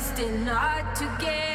still not together. If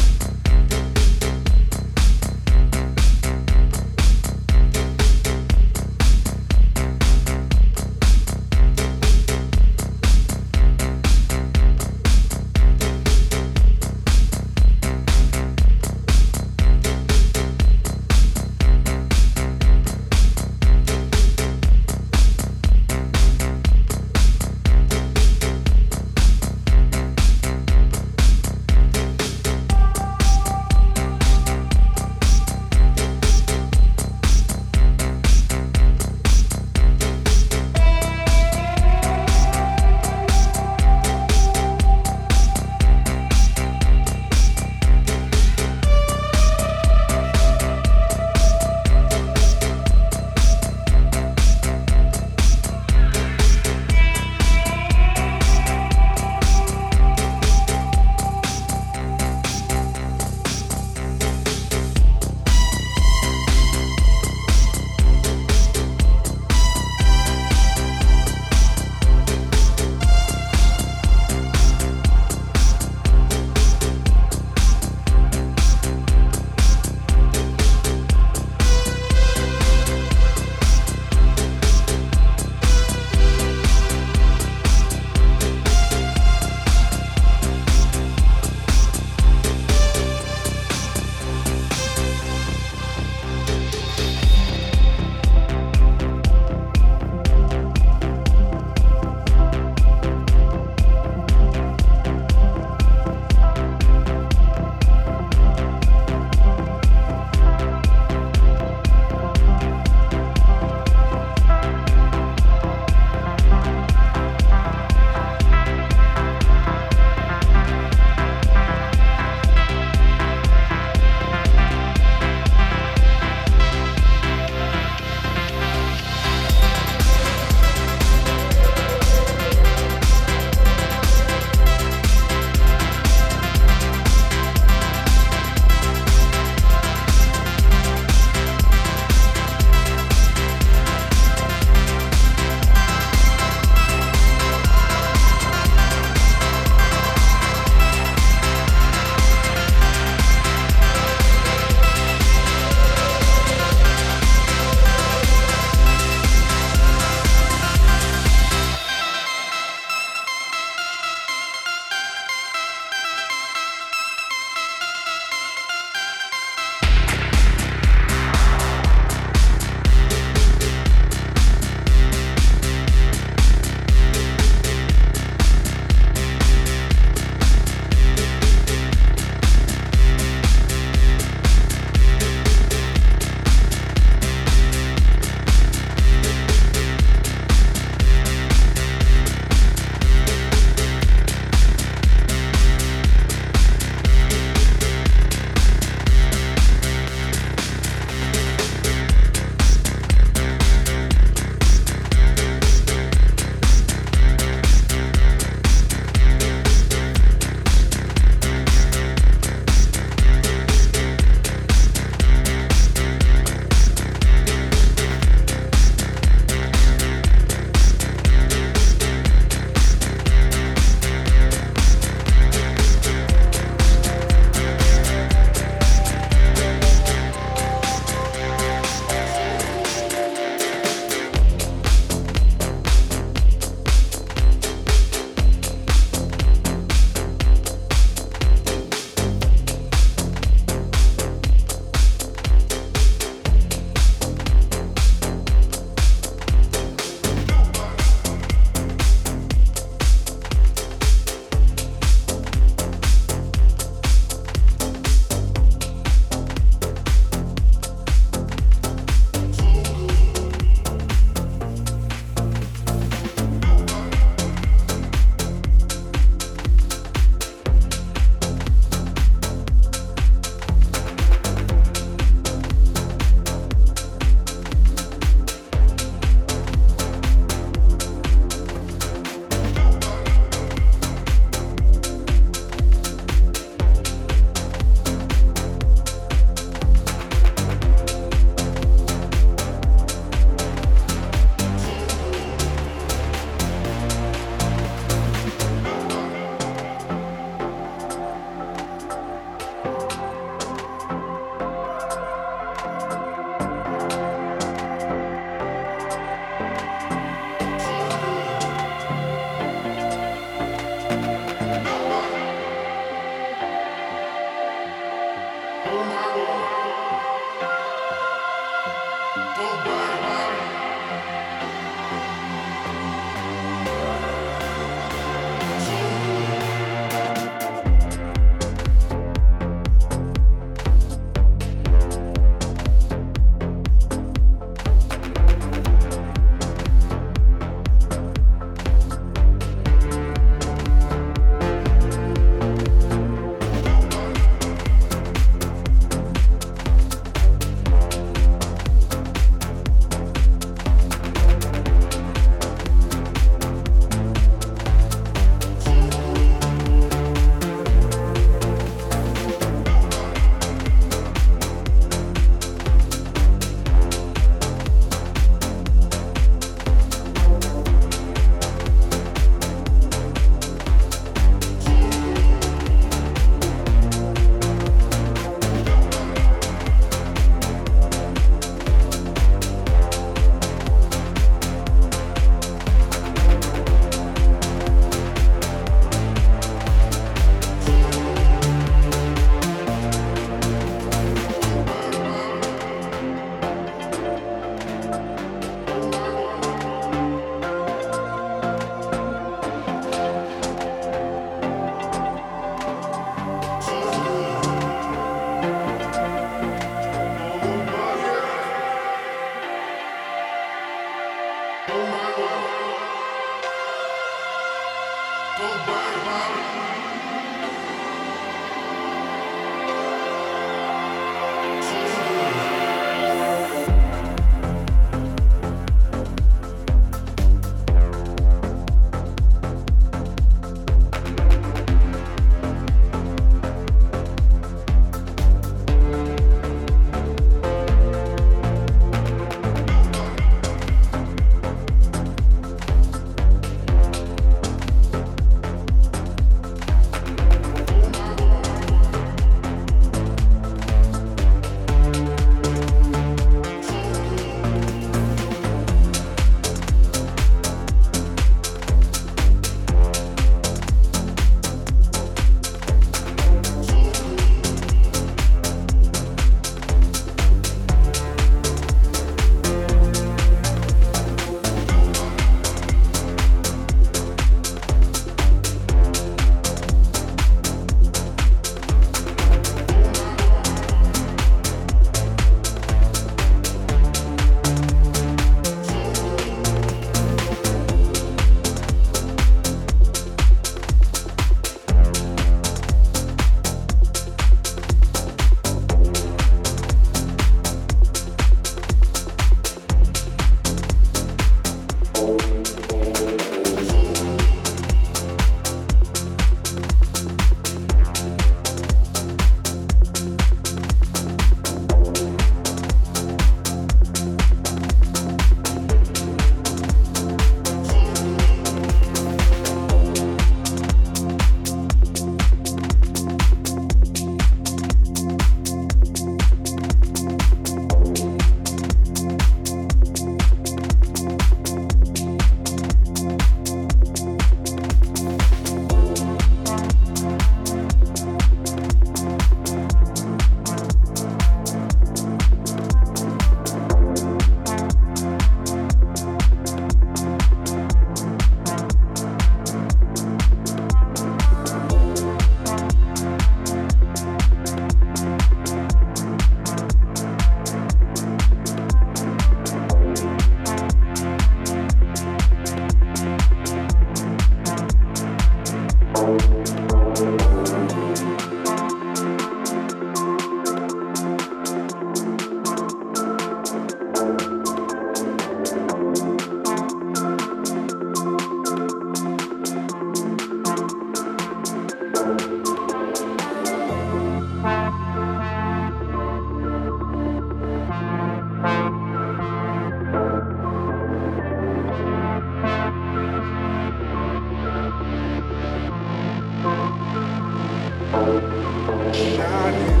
shining.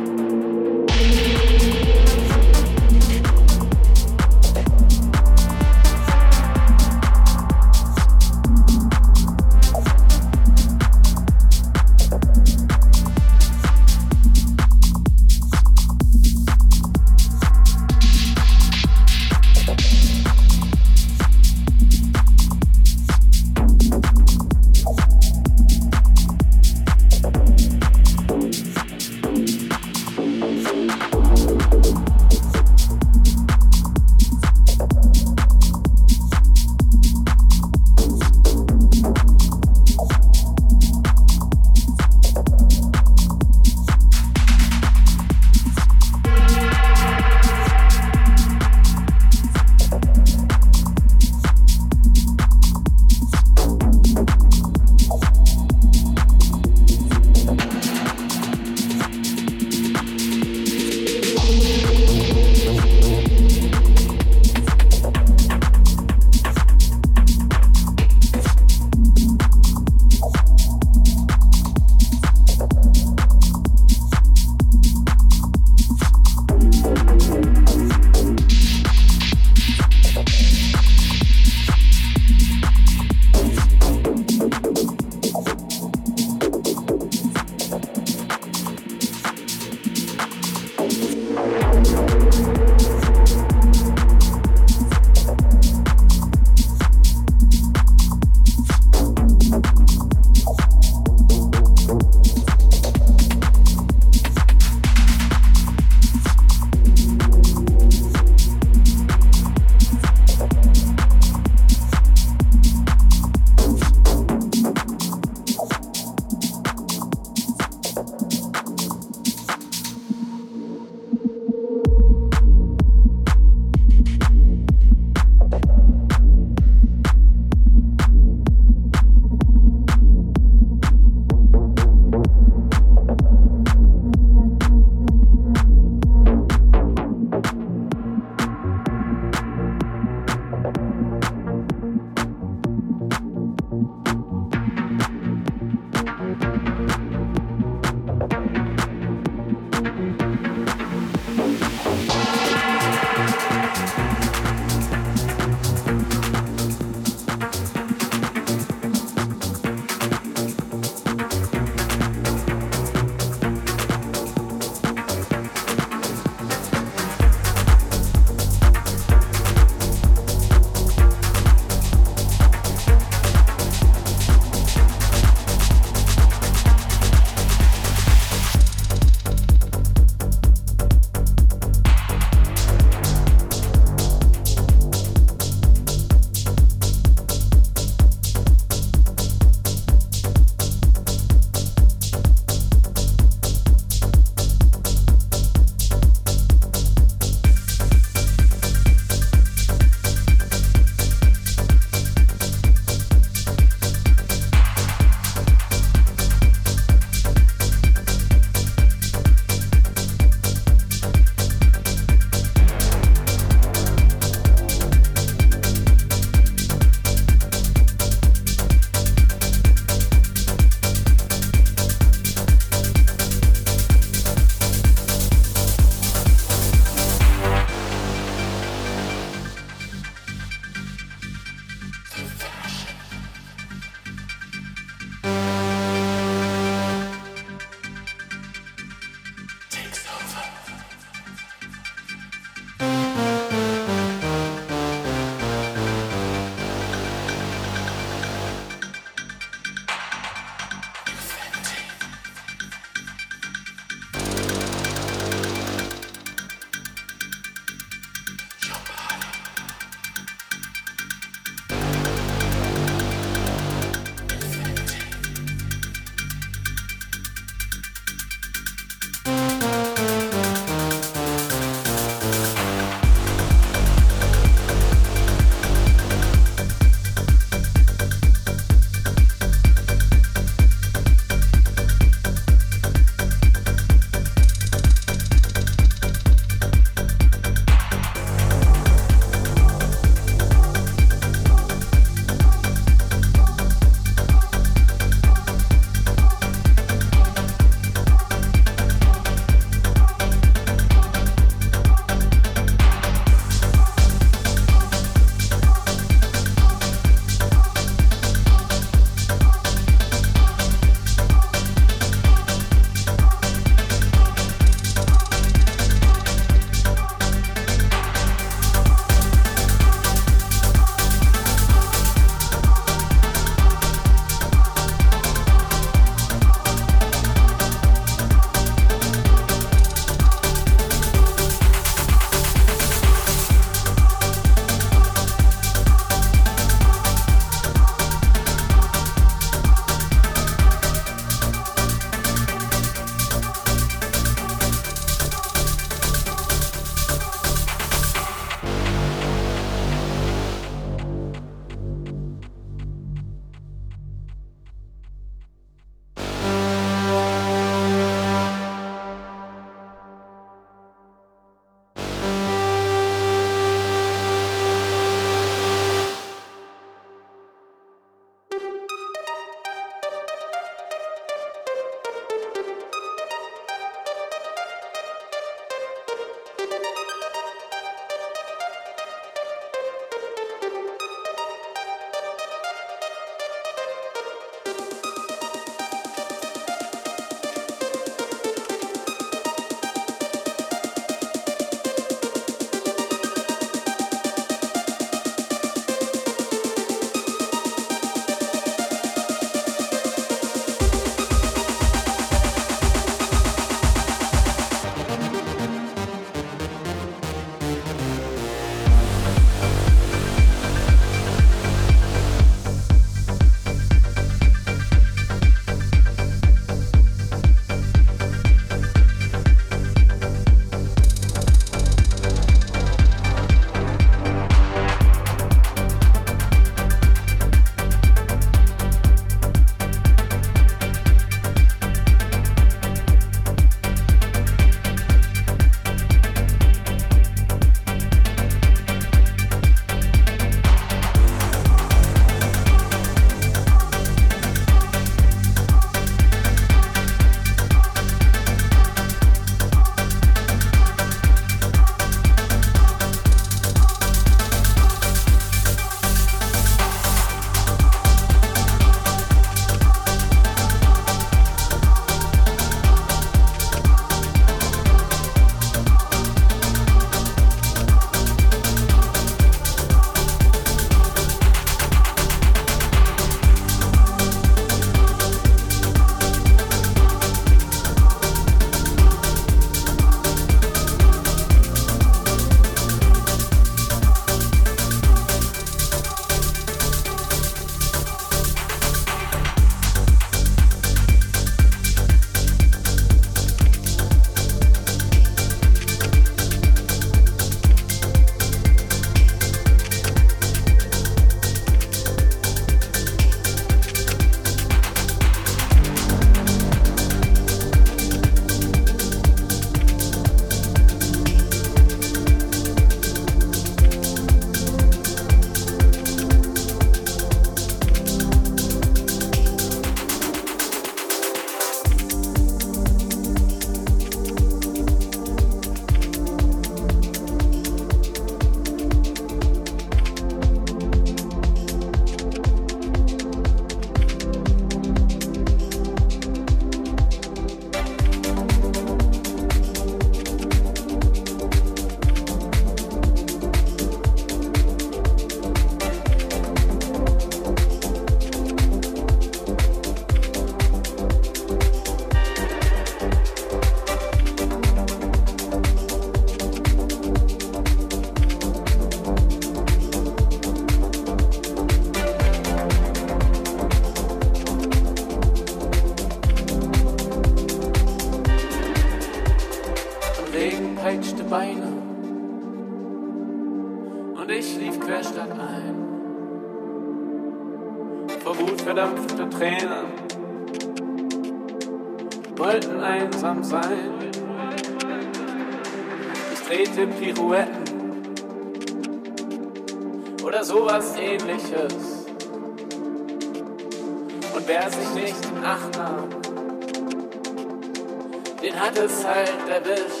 Gefallen, wer.